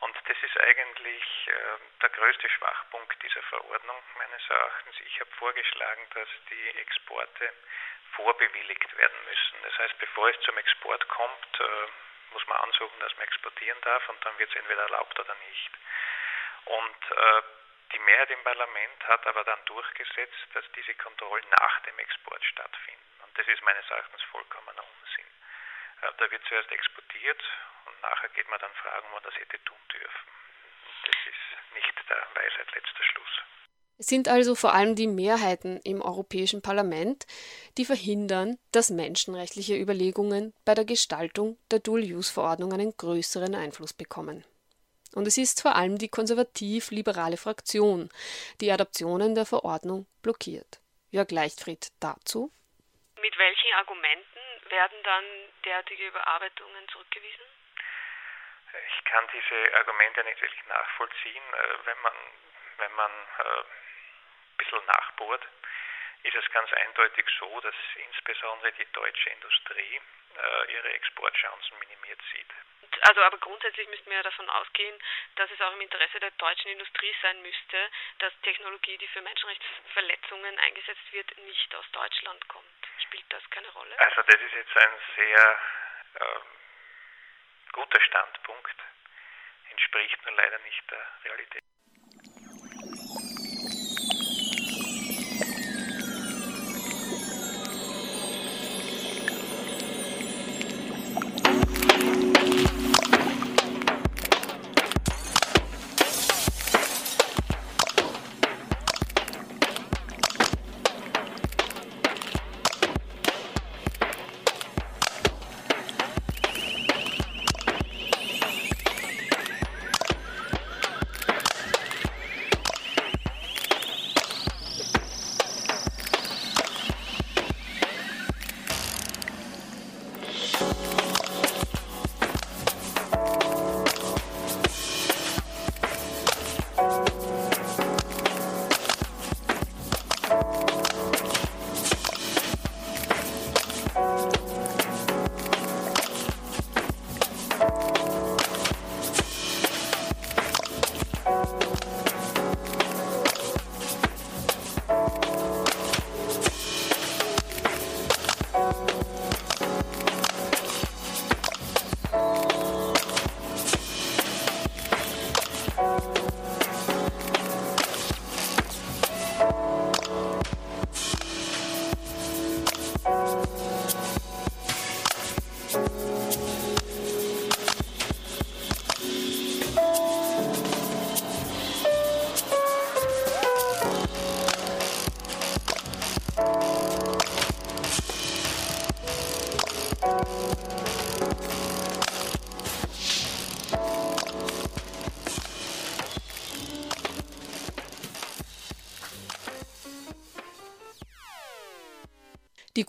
Und das ist eigentlich äh, der größte Schwachpunkt dieser Verordnung meines Erachtens. Ich habe vorgeschlagen, dass die Exporte vorbewilligt werden müssen. Das heißt, bevor es zum Export kommt, äh, muss man ansuchen, dass man exportieren darf und dann wird es entweder erlaubt oder nicht. Und äh, die Mehrheit im Parlament hat aber dann durchgesetzt, dass diese Kontrollen nach dem Export stattfinden. Und das ist meines Erachtens vollkommener Unsinn. Äh, da wird zuerst exportiert und nachher geht man dann fragen, wo man das hätte tun dürfen. Das ist nicht der Weisheit letzter Schluss. Es sind also vor allem die Mehrheiten im Europäischen Parlament, die verhindern, dass menschenrechtliche Überlegungen bei der Gestaltung der Dual-Use-Verordnung einen größeren Einfluss bekommen. Und es ist vor allem die konservativ-liberale Fraktion, die Adaptionen der Verordnung blockiert. Jörg Leichtfried dazu. Mit welchen Argumenten werden dann derartige Überarbeitungen zurückgewiesen? Ich kann diese Argumente nicht wirklich nachvollziehen. Äh, wenn man, wenn man äh, bisschen nachbohrt, ist es ganz eindeutig so, dass insbesondere die deutsche Industrie äh, ihre Exportchancen minimiert sieht. Also aber grundsätzlich müssten wir ja davon ausgehen, dass es auch im Interesse der deutschen Industrie sein müsste, dass Technologie, die für Menschenrechtsverletzungen eingesetzt wird, nicht aus Deutschland kommt. Spielt das keine Rolle? Also das ist jetzt ein sehr äh, guter Standpunkt, entspricht nun leider nicht der Realität.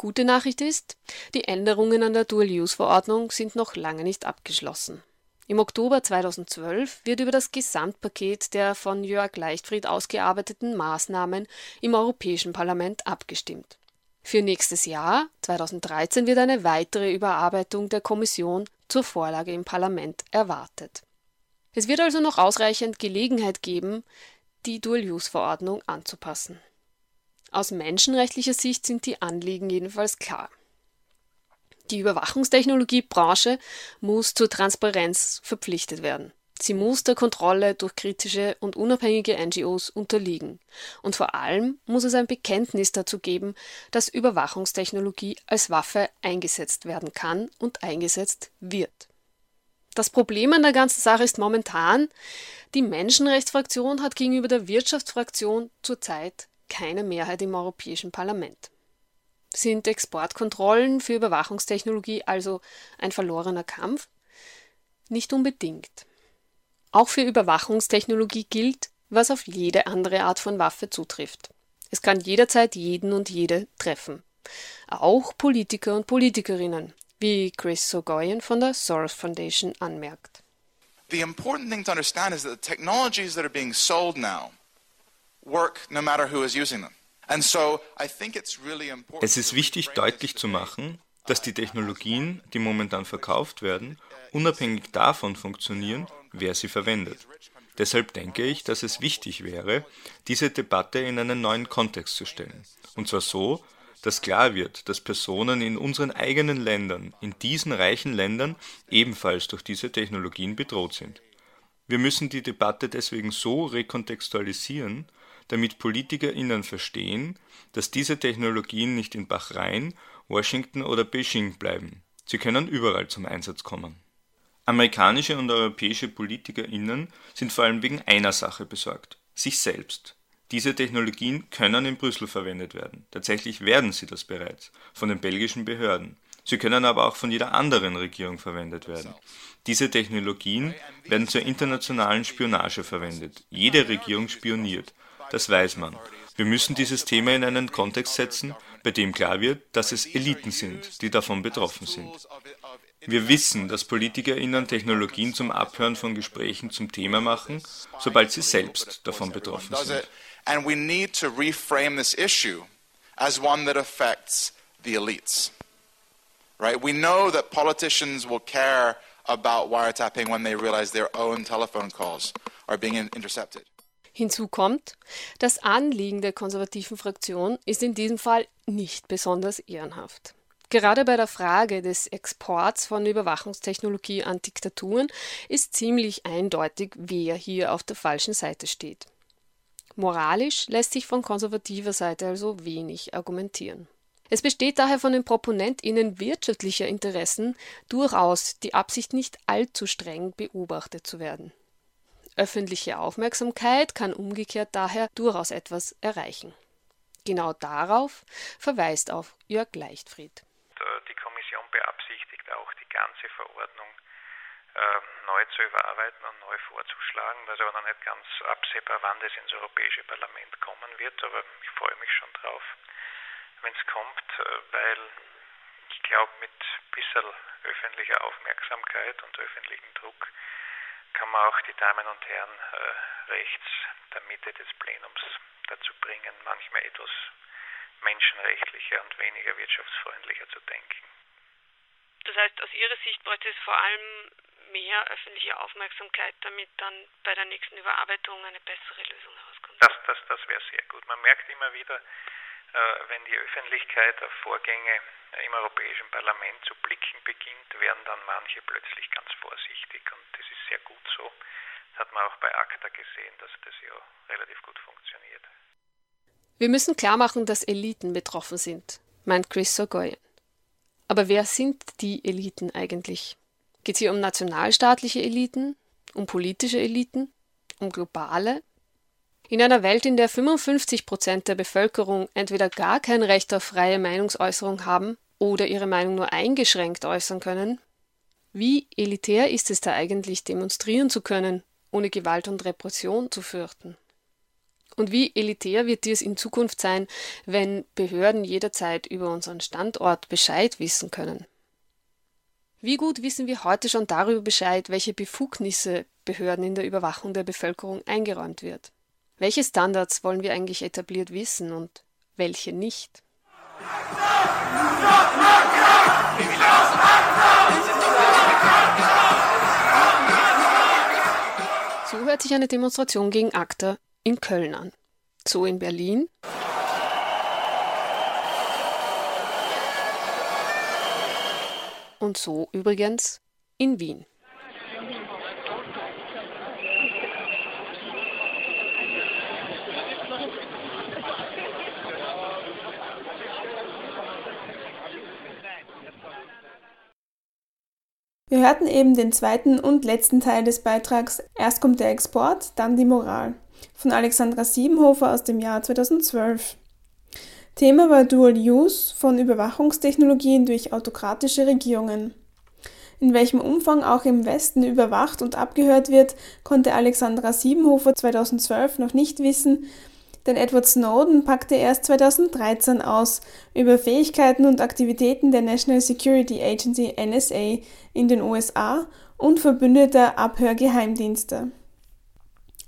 Gute Nachricht ist, die Änderungen an der Dual-Use-Verordnung sind noch lange nicht abgeschlossen. Im Oktober 2012 wird über das Gesamtpaket der von Jörg Leichtfried ausgearbeiteten Maßnahmen im Europäischen Parlament abgestimmt. Für nächstes Jahr, 2013, wird eine weitere Überarbeitung der Kommission zur Vorlage im Parlament erwartet. Es wird also noch ausreichend Gelegenheit geben, die Dual-Use-Verordnung anzupassen. Aus menschenrechtlicher Sicht sind die Anliegen jedenfalls klar. Die Überwachungstechnologiebranche muss zur Transparenz verpflichtet werden. Sie muss der Kontrolle durch kritische und unabhängige NGOs unterliegen. Und vor allem muss es ein Bekenntnis dazu geben, dass Überwachungstechnologie als Waffe eingesetzt werden kann und eingesetzt wird. Das Problem an der ganzen Sache ist momentan, die Menschenrechtsfraktion hat gegenüber der Wirtschaftsfraktion zurzeit keine Mehrheit im Europäischen Parlament. Sind Exportkontrollen für Überwachungstechnologie also ein verlorener Kampf? Nicht unbedingt. Auch für Überwachungstechnologie gilt, was auf jede andere Art von Waffe zutrifft. Es kann jederzeit jeden und jede treffen. Auch Politiker und Politikerinnen, wie Chris Sogoyan von der Soros Foundation anmerkt. The important thing to understand is that the technologies that are being sold now Es ist wichtig deutlich zu machen, dass die Technologien, die momentan verkauft werden, unabhängig davon funktionieren, wer sie verwendet. Deshalb denke ich, dass es wichtig wäre, diese Debatte in einen neuen Kontext zu stellen. Und zwar so, dass klar wird, dass Personen in unseren eigenen Ländern, in diesen reichen Ländern, ebenfalls durch diese Technologien bedroht sind. Wir müssen die Debatte deswegen so rekontextualisieren, damit PolitikerInnen verstehen, dass diese Technologien nicht in Bahrain, Washington oder Beijing bleiben. Sie können überall zum Einsatz kommen. Amerikanische und europäische PolitikerInnen sind vor allem wegen einer Sache besorgt: sich selbst. Diese Technologien können in Brüssel verwendet werden. Tatsächlich werden sie das bereits von den belgischen Behörden. Sie können aber auch von jeder anderen Regierung verwendet werden. Diese Technologien werden zur internationalen Spionage verwendet. Jede Regierung spioniert. Das weiß man. Wir müssen dieses Thema in einen Kontext setzen, bei dem klar wird, dass es Eliten sind, die davon betroffen sind. Wir wissen, dass PolitikerInnen Technologien zum Abhören von Gesprächen zum Thema machen, sobald sie selbst davon betroffen sind. And we need to reframe this issue as one that affects the elites. Right? We know that politicians will care about wiretapping when they realize their own telephone calls are being intercepted. Hinzu kommt, das Anliegen der konservativen Fraktion ist in diesem Fall nicht besonders ehrenhaft. Gerade bei der Frage des Exports von Überwachungstechnologie an Diktaturen ist ziemlich eindeutig, wer hier auf der falschen Seite steht. Moralisch lässt sich von konservativer Seite also wenig argumentieren. Es besteht daher von den ProponentInnen wirtschaftlicher Interessen durchaus die Absicht, nicht allzu streng beobachtet zu werden. Öffentliche Aufmerksamkeit kann umgekehrt daher durchaus etwas erreichen. Genau darauf verweist auch Jörg Leichtfried. Die Kommission beabsichtigt auch, die ganze Verordnung äh, neu zu überarbeiten und neu vorzuschlagen. Das ist aber noch nicht ganz absehbar, wann das ins Europäische Parlament kommen wird, aber ich freue mich schon drauf, wenn es kommt, äh, weil ich glaube, mit ein bisschen öffentlicher Aufmerksamkeit und öffentlichem Druck kann man auch die Damen und Herren äh, rechts der Mitte des Plenums dazu bringen, manchmal etwas menschenrechtlicher und weniger wirtschaftsfreundlicher zu denken. Das heißt, aus Ihrer Sicht bräuchte es vor allem mehr öffentliche Aufmerksamkeit, damit dann bei der nächsten Überarbeitung eine bessere Lösung herauskommt. Das, das, das wäre sehr gut. Man merkt immer wieder, wenn die Öffentlichkeit auf Vorgänge im Europäischen Parlament zu blicken beginnt, werden dann manche plötzlich ganz vorsichtig und das ist sehr gut so. Das hat man auch bei ACTA gesehen, dass das ja relativ gut funktioniert. Wir müssen klar machen, dass Eliten betroffen sind, meint Chris Sogoyan. Aber wer sind die Eliten eigentlich? Geht es hier um nationalstaatliche Eliten, um politische Eliten, um globale in einer Welt, in der 55 Prozent der Bevölkerung entweder gar kein Recht auf freie Meinungsäußerung haben oder ihre Meinung nur eingeschränkt äußern können, wie elitär ist es da eigentlich, demonstrieren zu können, ohne Gewalt und Repression zu fürchten? Und wie elitär wird dies in Zukunft sein, wenn Behörden jederzeit über unseren Standort Bescheid wissen können? Wie gut wissen wir heute schon darüber Bescheid, welche Befugnisse Behörden in der Überwachung der Bevölkerung eingeräumt wird? Welche Standards wollen wir eigentlich etabliert wissen und welche nicht? So hört sich eine Demonstration gegen ACTA in Köln an. So in Berlin. Und so übrigens in Wien. Wir hörten eben den zweiten und letzten Teil des Beitrags Erst kommt der Export, dann die Moral von Alexandra Siebenhofer aus dem Jahr 2012. Thema war Dual Use von Überwachungstechnologien durch autokratische Regierungen. In welchem Umfang auch im Westen überwacht und abgehört wird, konnte Alexandra Siebenhofer 2012 noch nicht wissen, denn Edward Snowden packte erst 2013 aus über Fähigkeiten und Aktivitäten der National Security Agency NSA in den USA und verbündeter Abhörgeheimdienste.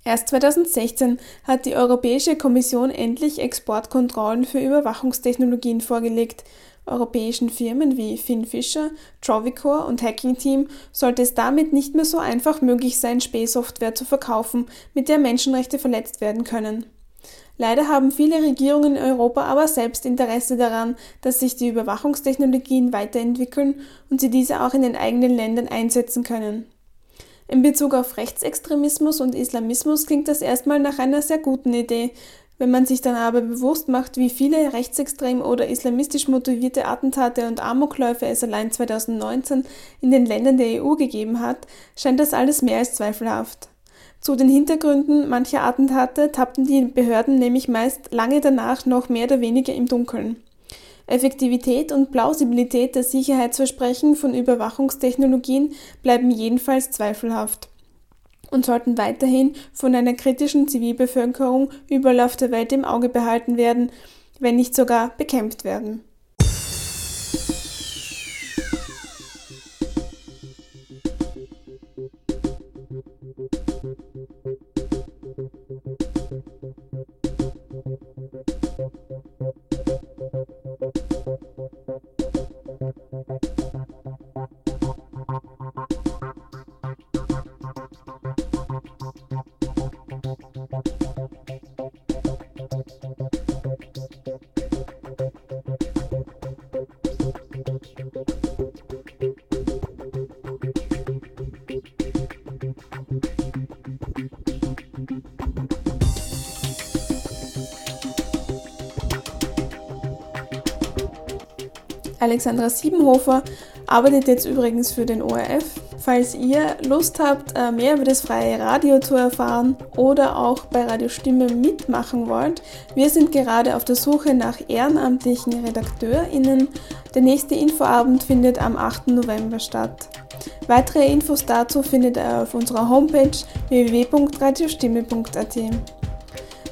Erst 2016 hat die Europäische Kommission endlich Exportkontrollen für Überwachungstechnologien vorgelegt. Europäischen Firmen wie Finn Fischer, Trovicor und Hacking Team sollte es damit nicht mehr so einfach möglich sein, Spähsoftware zu verkaufen, mit der Menschenrechte verletzt werden können. Leider haben viele Regierungen in Europa aber selbst Interesse daran, dass sich die Überwachungstechnologien weiterentwickeln und sie diese auch in den eigenen Ländern einsetzen können. In Bezug auf Rechtsextremismus und Islamismus klingt das erstmal nach einer sehr guten Idee. Wenn man sich dann aber bewusst macht, wie viele rechtsextrem oder islamistisch motivierte Attentate und Amokläufe es allein 2019 in den Ländern der EU gegeben hat, scheint das alles mehr als zweifelhaft. Zu den Hintergründen mancher Attentate tappten die Behörden nämlich meist lange danach noch mehr oder weniger im Dunkeln. Effektivität und Plausibilität der Sicherheitsversprechen von Überwachungstechnologien bleiben jedenfalls zweifelhaft und sollten weiterhin von einer kritischen Zivilbevölkerung überall auf der Welt im Auge behalten werden, wenn nicht sogar bekämpft werden. Alexandra Siebenhofer arbeitet jetzt übrigens für den ORF. Falls ihr Lust habt, äh, mehr über das freie Radio zu erfahren oder auch bei Radio Stimme mitmachen wollt, wir sind gerade auf der Suche nach ehrenamtlichen RedakteurInnen. Der nächste Infoabend findet am 8. November statt. Weitere Infos dazu findet ihr auf unserer Homepage www.radiostimme.at.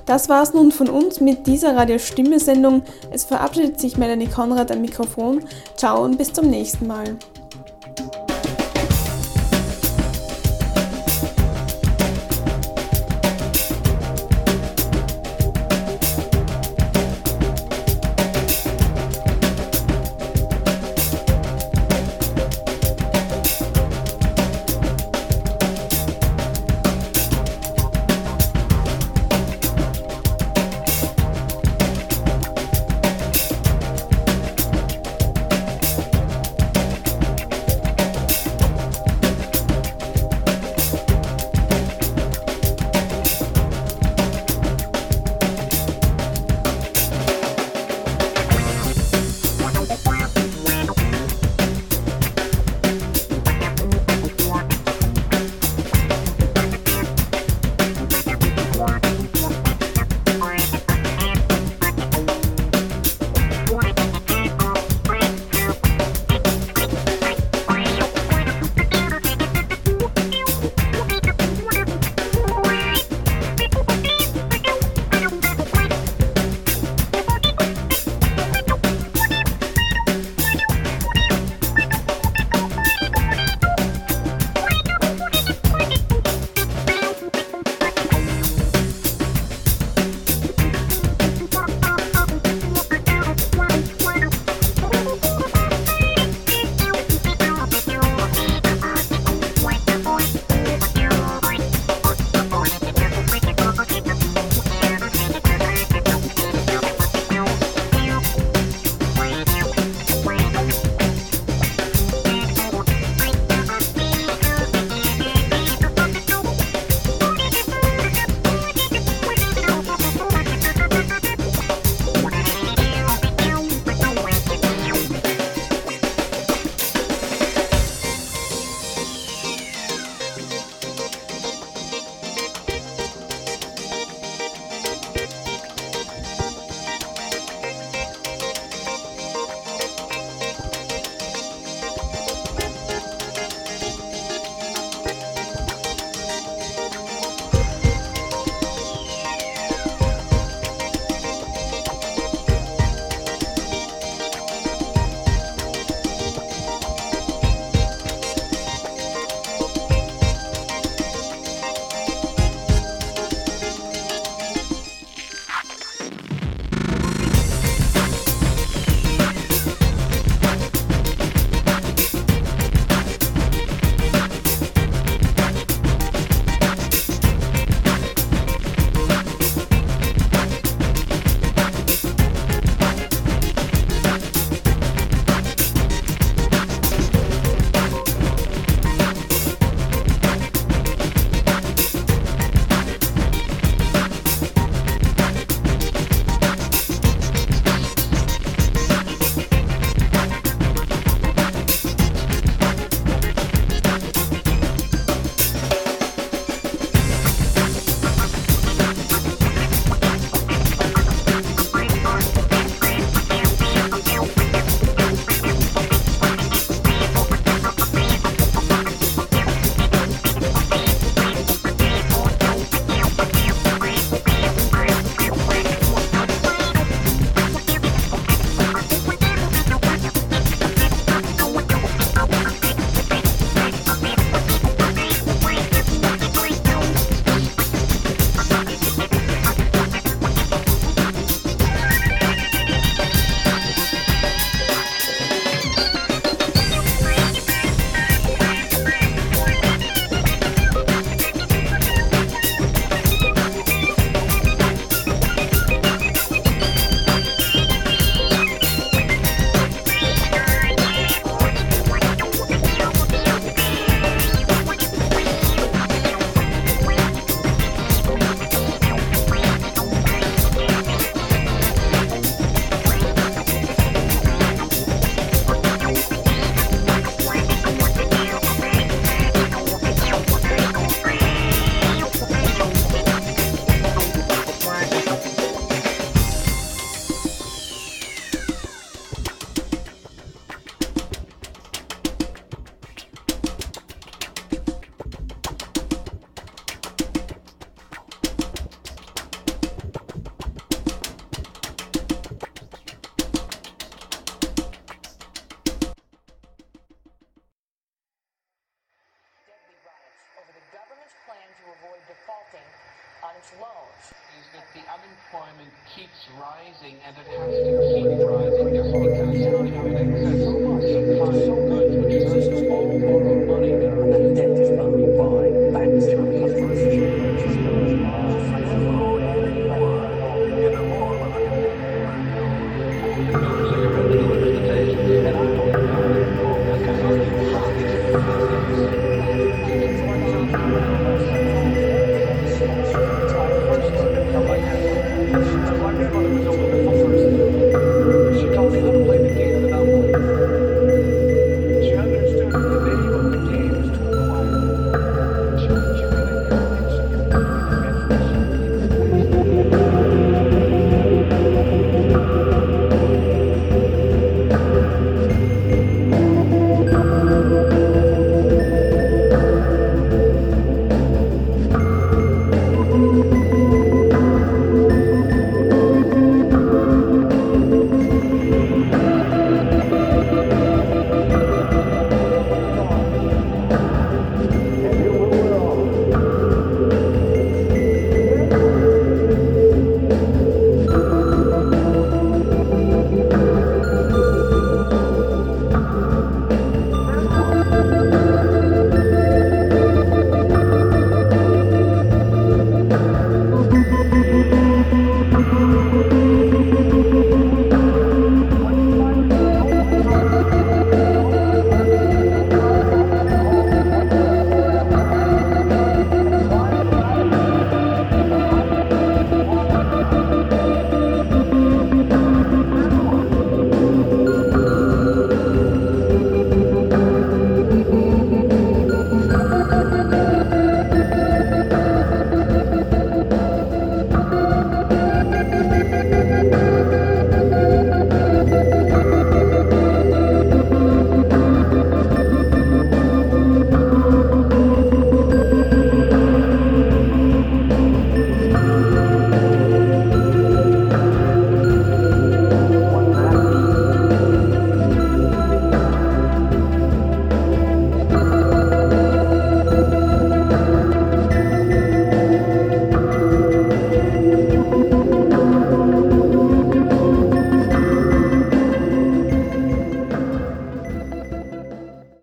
Das war's nun von uns mit dieser Radiostimme-Sendung. Es verabschiedet sich Melanie Konrad am Mikrofon. Ciao und bis zum nächsten Mal.